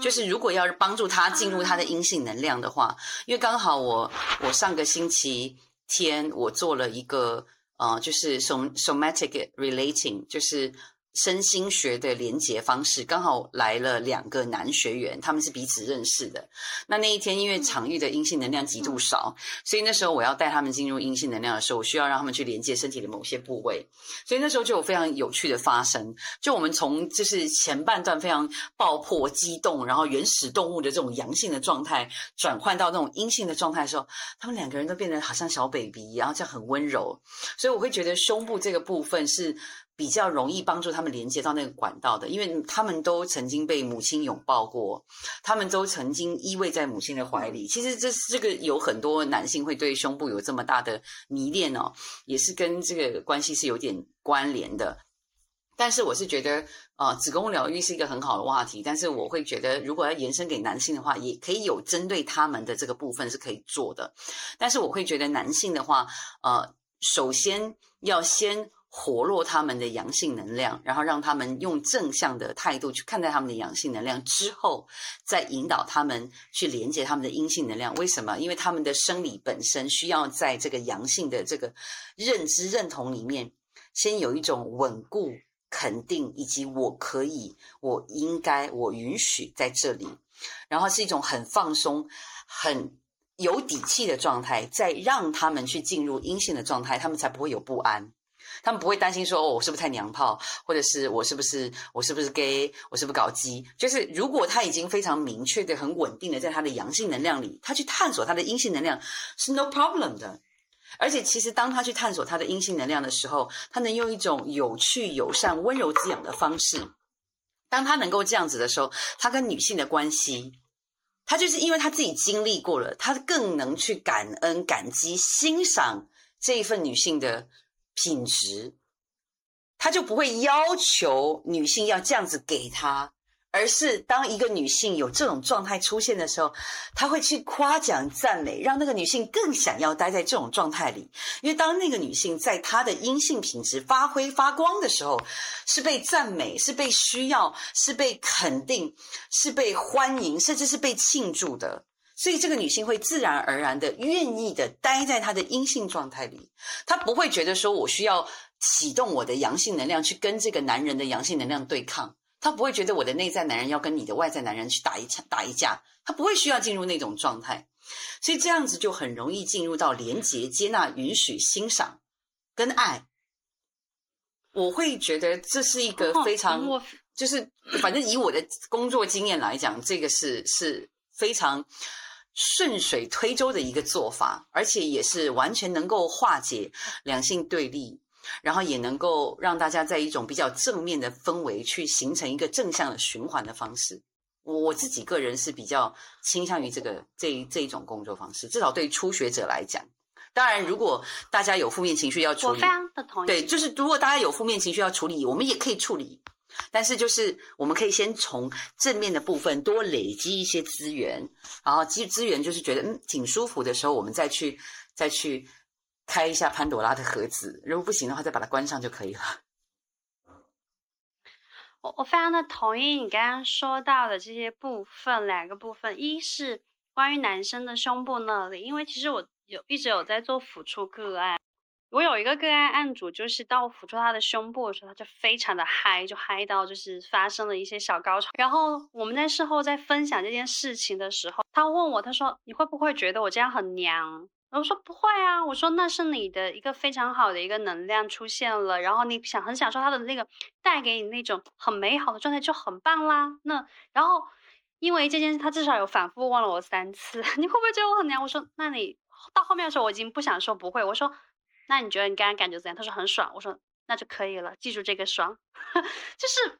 就是如果要是帮助他进入他的阴性能量的话，因为刚好我我上个星期天我做了一个呃，就是 somatic relating，就是。身心学的连接方式，刚好来了两个男学员，他们是彼此认识的。那那一天，因为场域的阴性能量极度少，所以那时候我要带他们进入阴性能量的时候，我需要让他们去连接身体的某些部位。所以那时候就有非常有趣的发生。就我们从就是前半段非常爆破、激动，然后原始动物的这种阳性的状态，转换到那种阴性的状态的时候，他们两个人都变得好像小 baby，然后这样很温柔。所以我会觉得胸部这个部分是。比较容易帮助他们连接到那个管道的，因为他们都曾经被母亲拥抱过，他们都曾经依偎在母亲的怀里。其实这这个有很多男性会对胸部有这么大的迷恋哦，也是跟这个关系是有点关联的。但是我是觉得，呃，子宫疗愈是一个很好的话题，但是我会觉得，如果要延伸给男性的话，也可以有针对他们的这个部分是可以做的。但是我会觉得男性的话，呃，首先要先。活络他们的阳性能量，然后让他们用正向的态度去看待他们的阳性能量，之后再引导他们去连接他们的阴性能量。为什么？因为他们的生理本身需要在这个阳性的这个认知认同里面，先有一种稳固、肯定，以及我可以、我应该、我允许在这里，然后是一种很放松、很有底气的状态，再让他们去进入阴性的状态，他们才不会有不安。他们不会担心说哦，我是不是太娘炮，或者是我是不是我是不是 gay，我是不是搞基？就是如果他已经非常明确的、很稳定的在他的阳性能量里，他去探索他的阴性能量是 no problem 的。而且其实当他去探索他的阴性能量的时候，他能用一种有趣、友善、温柔滋养的方式。当他能够这样子的时候，他跟女性的关系他就是因为他自己经历过了，他更能去感恩、感激、欣赏这一份女性的品质，他就不会要求女性要这样子给他。而是当一个女性有这种状态出现的时候，他会去夸奖、赞美，让那个女性更想要待在这种状态里。因为当那个女性在她的阴性品质发挥发光的时候，是被赞美，是被需要，是被肯定，是被欢迎，甚至是被庆祝的。所以这个女性会自然而然的愿意的待在她的阴性状态里，她不会觉得说我需要启动我的阳性能量去跟这个男人的阳性能量对抗。她不会觉得我的内在男人要跟你的外在男人去打一场打一架，她不会需要进入那种状态，所以这样子就很容易进入到连接、接纳、允许、欣赏跟爱。我会觉得这是一个非常，就是反正以我的工作经验来讲，这个是是非常顺水推舟的一个做法，而且也是完全能够化解两性对立。然后也能够让大家在一种比较正面的氛围去形成一个正向的循环的方式。我自己个人是比较倾向于这个这这一种工作方式，至少对初学者来讲。当然，如果大家有负面情绪要处理，我非常的同意。对，就是如果大家有负面情绪要处理，我们也可以处理。但是就是我们可以先从正面的部分多累积一些资源，然后积资源就是觉得嗯挺舒服的时候，我们再去再去。开一下潘朵拉的盒子，如果不行的话，再把它关上就可以了。我我非常的同意你刚刚说到的这些部分，两个部分，一是关于男生的胸部那里，因为其实我有一直有在做抚触个案，我有一个个案案主，就是当我抚触他的胸部的时候，他就非常的嗨，就嗨到就是发生了一些小高潮。然后我们在事后在分享这件事情的时候，他问我，他说你会不会觉得我这样很娘？我说不会啊，我说那是你的一个非常好的一个能量出现了，然后你想很享受他的那个带给你那种很美好的状态就很棒啦。那然后因为这件事，他至少有反复问了我三次，你会不会觉得我很娘？我说那你到后面的时候我已经不想说不会，我说那你觉得你刚刚感觉怎样？他说很爽，我说那就可以了，记住这个爽，就是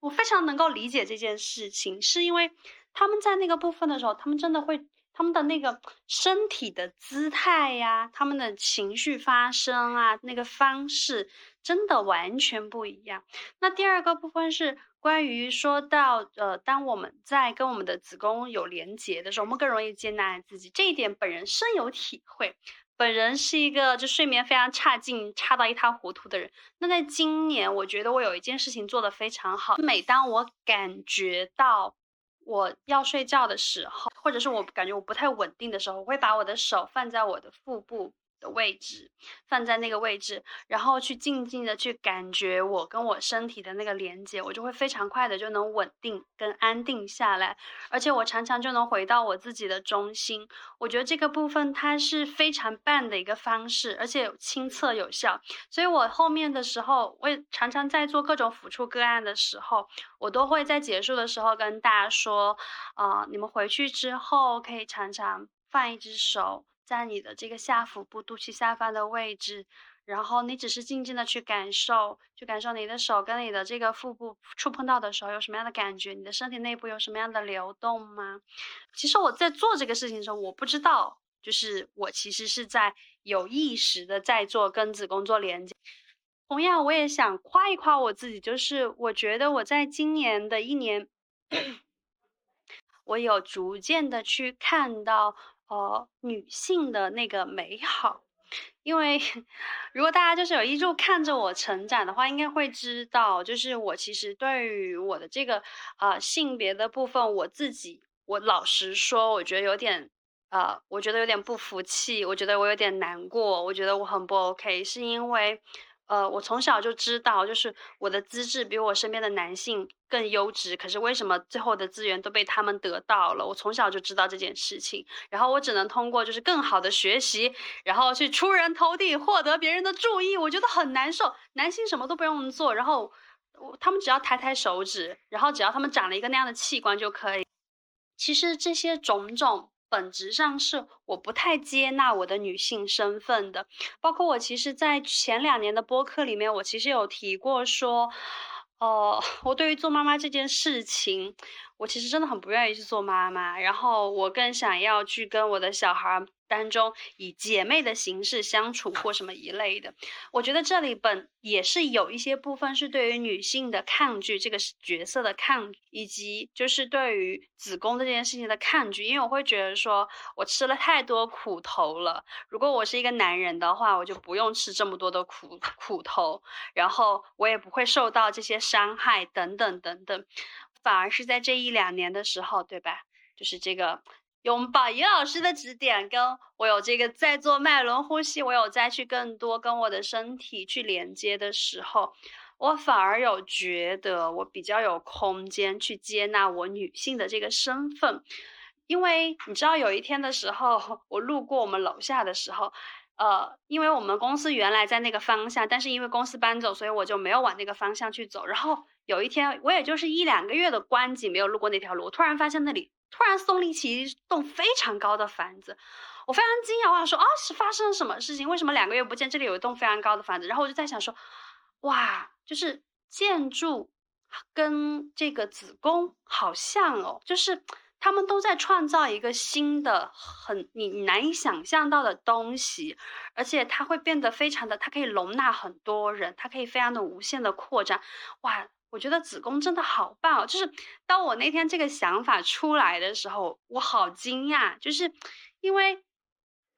我非常能够理解这件事情，是因为他们在那个部分的时候，他们真的会。他们的那个身体的姿态呀，他们的情绪发生啊，那个方式真的完全不一样。那第二个部分是关于说到，呃，当我们在跟我们的子宫有连接的时候，我们更容易接纳自己。这一点本人深有体会。本人是一个就睡眠非常差劲、差到一塌糊涂的人。那在今年，我觉得我有一件事情做得非常好。每当我感觉到。我要睡觉的时候，或者是我感觉我不太稳定的时候，我会把我的手放在我的腹部。的位置放在那个位置，然后去静静的去感觉我跟我身体的那个连接，我就会非常快的就能稳定跟安定下来，而且我常常就能回到我自己的中心。我觉得这个部分它是非常棒的一个方式，而且亲测有效。所以我后面的时候，我也常常在做各种抚触个案的时候，我都会在结束的时候跟大家说，啊，你们回去之后可以常常放一只手。在你的这个下腹部肚脐下方的位置，然后你只是静静的去感受，去感受你的手跟你的这个腹部触碰到的时候有什么样的感觉，你的身体内部有什么样的流动吗？其实我在做这个事情的时候，我不知道，就是我其实是在有意识的在做跟子宫做连接。同样，我也想夸一夸我自己，就是我觉得我在今年的一年，我有逐渐的去看到。呃，女性的那个美好，因为如果大家就是有一路看着我成长的话，应该会知道，就是我其实对于我的这个呃性别的部分，我自己，我老实说，我觉得有点呃，我觉得有点不服气，我觉得我有点难过，我觉得我很不 OK，是因为。呃，我从小就知道，就是我的资质比我身边的男性更优质。可是为什么最后的资源都被他们得到了？我从小就知道这件事情，然后我只能通过就是更好的学习，然后去出人头地，获得别人的注意。我觉得很难受。男性什么都不用做，然后他们只要抬抬手指，然后只要他们长了一个那样的器官就可以。其实这些种种。本质上是我不太接纳我的女性身份的，包括我其实，在前两年的播客里面，我其实有提过说，呃，我对于做妈妈这件事情，我其实真的很不愿意去做妈妈，然后我更想要去跟我的小孩儿。当中以姐妹的形式相处或什么一类的，我觉得这里本也是有一些部分是对于女性的抗拒，这个角色的抗，以及就是对于子宫这件事情的抗拒，因为我会觉得说我吃了太多苦头了，如果我是一个男人的话，我就不用吃这么多的苦苦头，然后我也不会受到这些伤害等等等等，反而是在这一两年的时候，对吧？就是这个。拥抱于老师的指点，跟我有这个在做脉轮呼吸，我有再去更多跟我的身体去连接的时候，我反而有觉得我比较有空间去接纳我女性的这个身份，因为你知道有一天的时候，我路过我们楼下的时候，呃，因为我们公司原来在那个方向，但是因为公司搬走，所以我就没有往那个方向去走。然后有一天，我也就是一两个月的关机，没有路过那条路，突然发现那里。突然耸立起一栋非常高的房子，我非常惊讶，我想说啊，是发生了什么事情？为什么两个月不见，这里有一栋非常高的房子？然后我就在想说，哇，就是建筑跟这个子宫好像哦，就是他们都在创造一个新的、很你难以想象到的东西，而且它会变得非常的，它可以容纳很多人，它可以非常的无限的扩张，哇。我觉得子宫真的好棒，就是当我那天这个想法出来的时候，我好惊讶，就是因为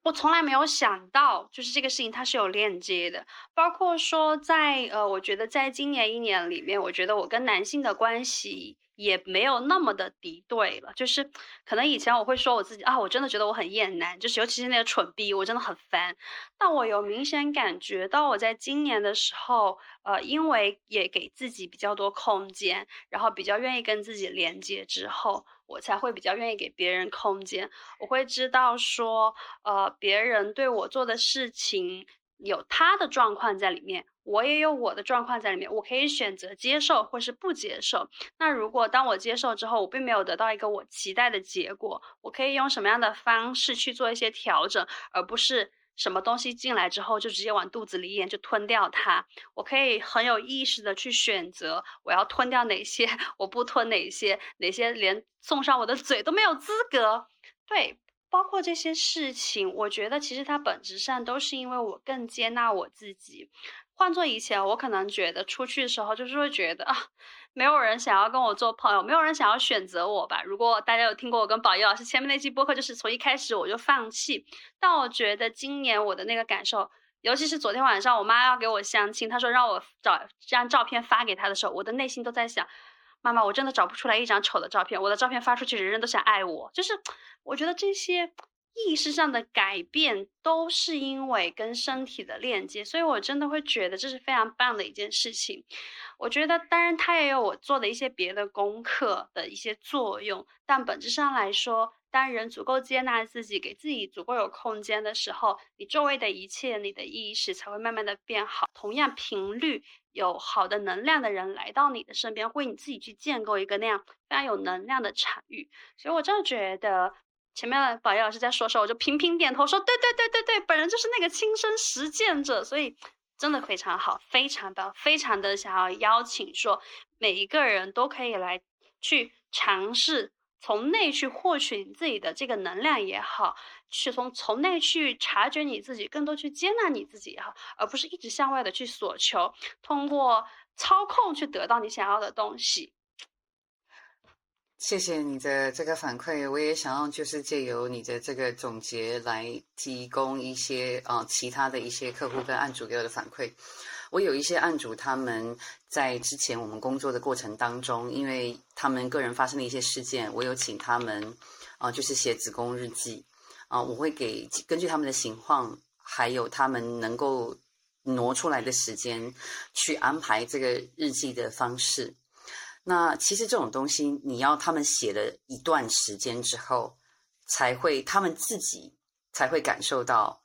我从来没有想到，就是这个事情它是有链接的，包括说在呃，我觉得在今年一年里面，我觉得我跟男性的关系。也没有那么的敌对了，就是可能以前我会说我自己啊，我真的觉得我很厌男，就是尤其是那个蠢逼，我真的很烦。但我有明显感觉到，我在今年的时候，呃，因为也给自己比较多空间，然后比较愿意跟自己连接之后，我才会比较愿意给别人空间。我会知道说，呃，别人对我做的事情有他的状况在里面。我也有我的状况在里面，我可以选择接受或是不接受。那如果当我接受之后，我并没有得到一个我期待的结果，我可以用什么样的方式去做一些调整，而不是什么东西进来之后就直接往肚子里咽就吞掉它。我可以很有意识的去选择我要吞掉哪些，我不吞哪些，哪些连送上我的嘴都没有资格。对，包括这些事情，我觉得其实它本质上都是因为我更接纳我自己。换做以前，我可能觉得出去的时候就是会觉得啊，没有人想要跟我做朋友，没有人想要选择我吧。如果大家有听过我跟宝仪老师前面那期播客，就是从一开始我就放弃。但我觉得今年我的那个感受，尤其是昨天晚上我妈要给我相亲，她说让我找张照片发给她的时候，我的内心都在想，妈妈，我真的找不出来一张丑的照片，我的照片发出去，人人都想爱我。就是我觉得这些。意识上的改变都是因为跟身体的链接，所以我真的会觉得这是非常棒的一件事情。我觉得，当然它也有我做的一些别的功课的一些作用，但本质上来说，当人足够接纳自己，给自己足够有空间的时候，你周围的一切，你的意识才会慢慢的变好。同样频率有好的能量的人来到你的身边，为你自己去建构一个那样非常有能量的场域。所以我真的觉得。前面宝仪老师在说时候，我就频频点头说：“对对对对对，本人就是那个亲身实践者，所以真的非常好，非常棒，非常的想要邀请说每一个人都可以来去尝试从内去获取你自己的这个能量也好，去从从内去察觉你自己，更多去接纳你自己也好，而不是一直向外的去索求，通过操控去得到你想要的东西。”谢谢你的这个反馈，我也想要就是借由你的这个总结来提供一些啊其他的一些客户跟案主给我的反馈。我有一些案主他们在之前我们工作的过程当中，因为他们个人发生的一些事件，我有请他们啊就是写子宫日记啊，我会给根据他们的情况，还有他们能够挪出来的时间去安排这个日记的方式。那其实这种东西，你要他们写了一段时间之后，才会他们自己才会感受到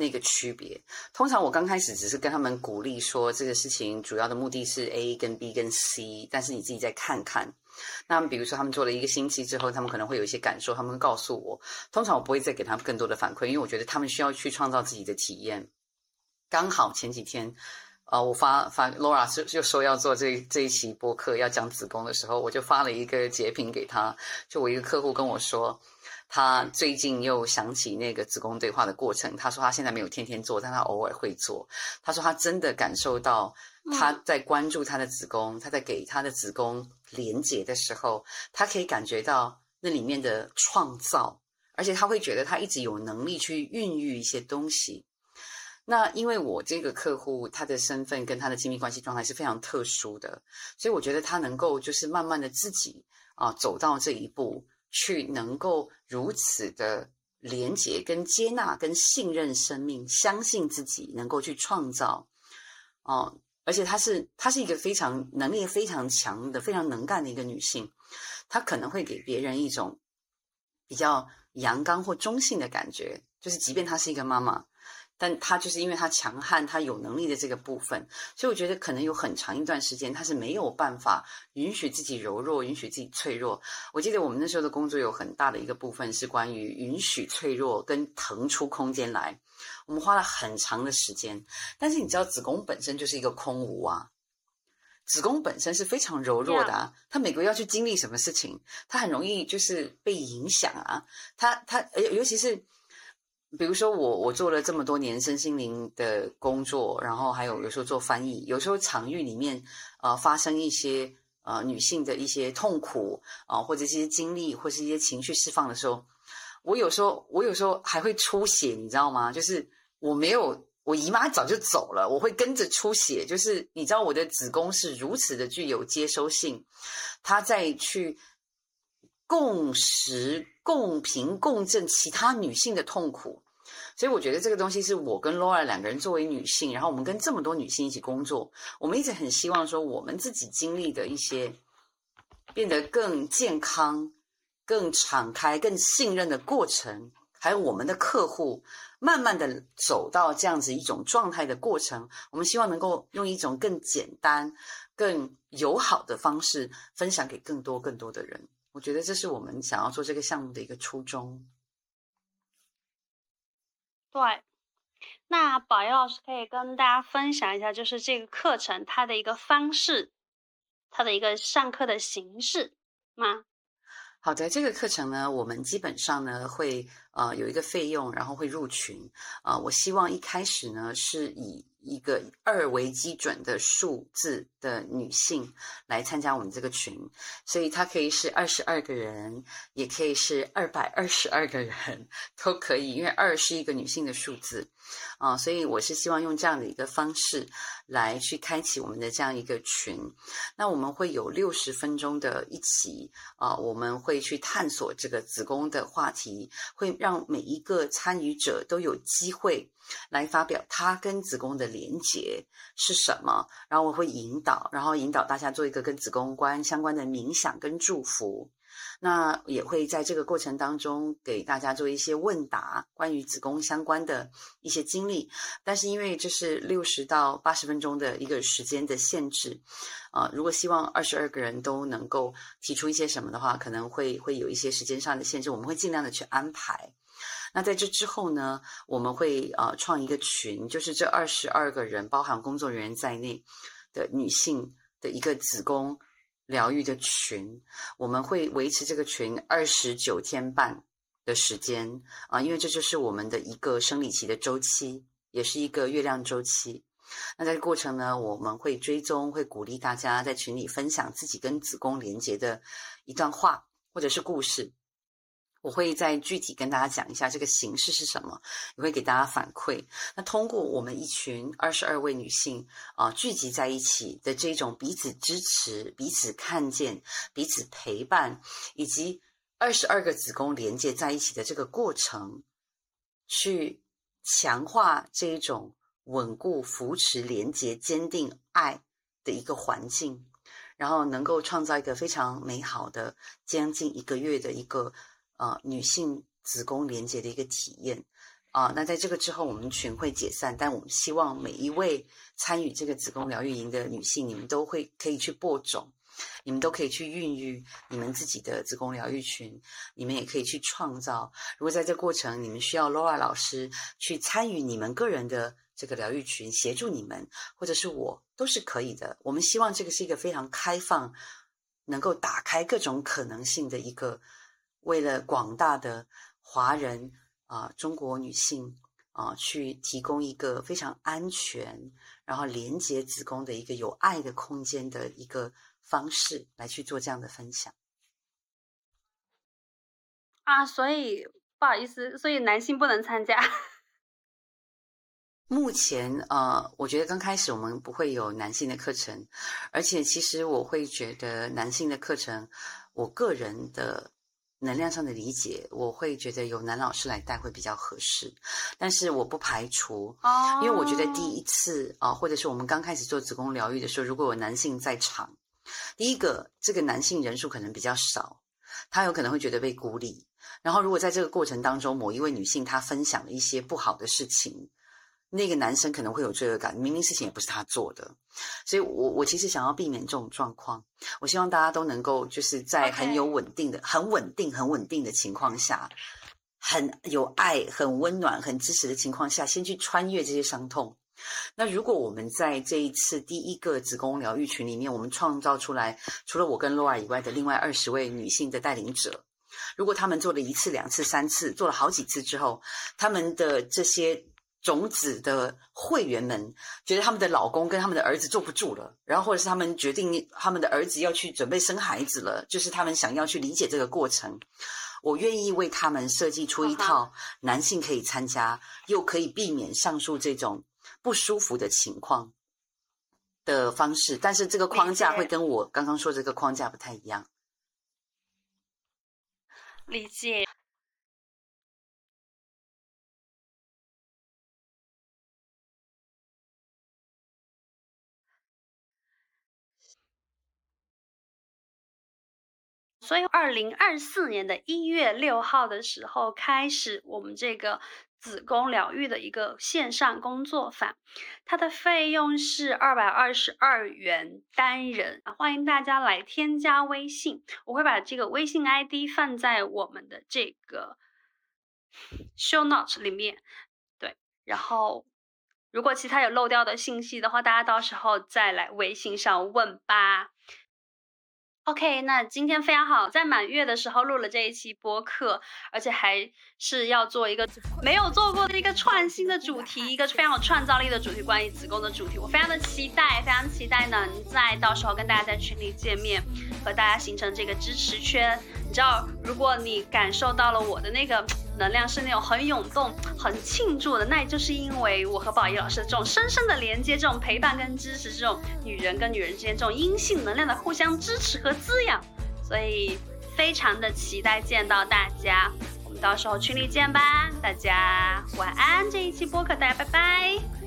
那个区别。通常我刚开始只是跟他们鼓励说，这个事情主要的目的是 A 跟 B 跟 C，但是你自己再看看。那比如说他们做了一个星期之后，他们可能会有一些感受，他们会告诉我。通常我不会再给他们更多的反馈，因为我觉得他们需要去创造自己的体验。刚好前几天。呃，我发发 Laura 就就说要做这这一期播客要讲子宫的时候，我就发了一个截屏给他。就我一个客户跟我说，他最近又想起那个子宫对话的过程。他说他现在没有天天做，但他偶尔会做。他说他真的感受到他在关注他的子宫，他在给他的子宫连接的时候，他可以感觉到那里面的创造，而且他会觉得他一直有能力去孕育一些东西。那因为我这个客户他的身份跟他的亲密关系状态是非常特殊的，所以我觉得他能够就是慢慢的自己啊走到这一步，去能够如此的廉洁、跟接纳、跟信任生命，相信自己能够去创造，哦，而且她是她是一个非常能力非常强的、非常能干的一个女性，她可能会给别人一种比较阳刚或中性的感觉，就是即便她是一个妈妈。但他就是因为他强悍，他有能力的这个部分，所以我觉得可能有很长一段时间他是没有办法允许自己柔弱，允许自己脆弱。我记得我们那时候的工作有很大的一个部分是关于允许脆弱跟腾出空间来，我们花了很长的时间。但是你知道，子宫本身就是一个空无啊，子宫本身是非常柔弱的啊，它每个月要去经历什么事情，它很容易就是被影响啊，它它尤尤其是。比如说我我做了这么多年身心灵的工作，然后还有有时候做翻译，有时候场域里面呃发生一些呃女性的一些痛苦啊，或者一些经历，或是一些情绪释放的时候，我有时候我有时候还会出血，你知道吗？就是我没有我姨妈早就走了，我会跟着出血，就是你知道我的子宫是如此的具有接收性，它在去共识。共频共振其他女性的痛苦，所以我觉得这个东西是我跟 Laura 两个人作为女性，然后我们跟这么多女性一起工作，我们一直很希望说，我们自己经历的一些变得更健康、更敞开、更信任的过程，还有我们的客户慢慢的走到这样子一种状态的过程，我们希望能够用一种更简单、更友好的方式分享给更多更多的人。我觉得这是我们想要做这个项目的一个初衷。对，那宝仪老师可以跟大家分享一下，就是这个课程它的一个方式，它的一个上课的形式吗？好的，这个课程呢，我们基本上呢会呃有一个费用，然后会入群啊。我希望一开始呢是以一个二为基准的数字的女性来参加我们这个群，所以她可以是二十二个人，也可以是二百二十二个人，都可以，因为二是一个女性的数字。啊，所以我是希望用这样的一个方式来去开启我们的这样一个群。那我们会有六十分钟的一起啊，我们会去探索这个子宫的话题，会让每一个参与者都有机会。来发表他跟子宫的连接是什么，然后我会引导，然后引导大家做一个跟子宫关相关的冥想跟祝福。那也会在这个过程当中给大家做一些问答，关于子宫相关的一些经历。但是因为这是六十到八十分钟的一个时间的限制，啊，如果希望二十二个人都能够提出一些什么的话，可能会会有一些时间上的限制，我们会尽量的去安排。那在这之后呢，我们会呃创一个群，就是这二十二个人，包含工作人员在内的女性的一个子宫疗愈的群。我们会维持这个群二十九天半的时间啊，因为这就是我们的一个生理期的周期，也是一个月亮周期。那在过程呢，我们会追踪，会鼓励大家在群里分享自己跟子宫连接的一段话或者是故事。我会再具体跟大家讲一下这个形式是什么，也会给大家反馈。那通过我们一群二十二位女性啊聚集在一起的这种彼此支持、彼此看见、彼此陪伴，以及二十二个子宫连接在一起的这个过程，去强化这一种稳固、扶持、连接、坚定爱的一个环境，然后能够创造一个非常美好的将近一个月的一个。啊，女性子宫连接的一个体验啊，那在这个之后，我们群会解散，但我们希望每一位参与这个子宫疗愈营的女性，你们都会可以去播种，你们都可以去孕育你们自己的子宫疗愈群，你们也可以去创造。如果在这过程，你们需要 Laura 老师去参与你们个人的。这个疗愈群协助你们，或者是我都是可以的。我们希望这个是一个非常开放，能够打开各种可能性的一个，为了广大的华人啊，中国女性啊，去提供一个非常安全，然后连接子宫的一个有爱的空间的一个方式来去做这样的分享。啊，所以不好意思，所以男性不能参加。目前，呃，我觉得刚开始我们不会有男性的课程，而且其实我会觉得男性的课程，我个人的能量上的理解，我会觉得由男老师来带会比较合适。但是我不排除，哦，因为我觉得第一次啊，或者是我们刚开始做子宫疗愈的时候，如果有男性在场，第一个这个男性人数可能比较少，他有可能会觉得被孤立。然后如果在这个过程当中，某一位女性她分享了一些不好的事情。那个男生可能会有罪恶感，明明事情也不是他做的，所以我我其实想要避免这种状况。我希望大家都能够就是在很有稳定的、很稳定、很稳定的情况下，很有爱、很温暖、很支持的情况下，先去穿越这些伤痛。那如果我们在这一次第一个子宫疗愈群里面，我们创造出来除了我跟 Laura 以外的另外二十位女性的带领者，如果他们做了一次、两次、三次，做了好几次之后，他们的这些。种子的会员们觉得他们的老公跟他们的儿子坐不住了，然后或者是他们决定他们的儿子要去准备生孩子了，就是他们想要去理解这个过程。我愿意为他们设计出一套男性可以参加又可以避免上述这种不舒服的情况的方式，但是这个框架会跟我刚刚说这个框架不太一样。理解。所以，二零二四年的一月六号的时候开始，我们这个子宫疗愈的一个线上工作坊，它的费用是二百二十二元单人，欢迎大家来添加微信，我会把这个微信 ID 放在我们的这个 show note 里面，对，然后如果其他有漏掉的信息的话，大家到时候再来微信上问吧。OK，那今天非常好，在满月的时候录了这一期播客，而且还是要做一个没有做过的一个创新的主题，一个非常有创造力的主题，关于子宫的主题，我非常的期待，非常期待能在到时候跟大家在群里见面，和大家形成这个支持圈。你知道，如果你感受到了我的那个。能量是那种很涌动、很庆祝的，那也就是因为我和宝仪老师的这种深深的连接、这种陪伴跟支持、这种女人跟女人之间这种阴性能量的互相支持和滋养，所以非常的期待见到大家。我们到时候群里见吧，大家晚安。这一期播客，大家拜拜。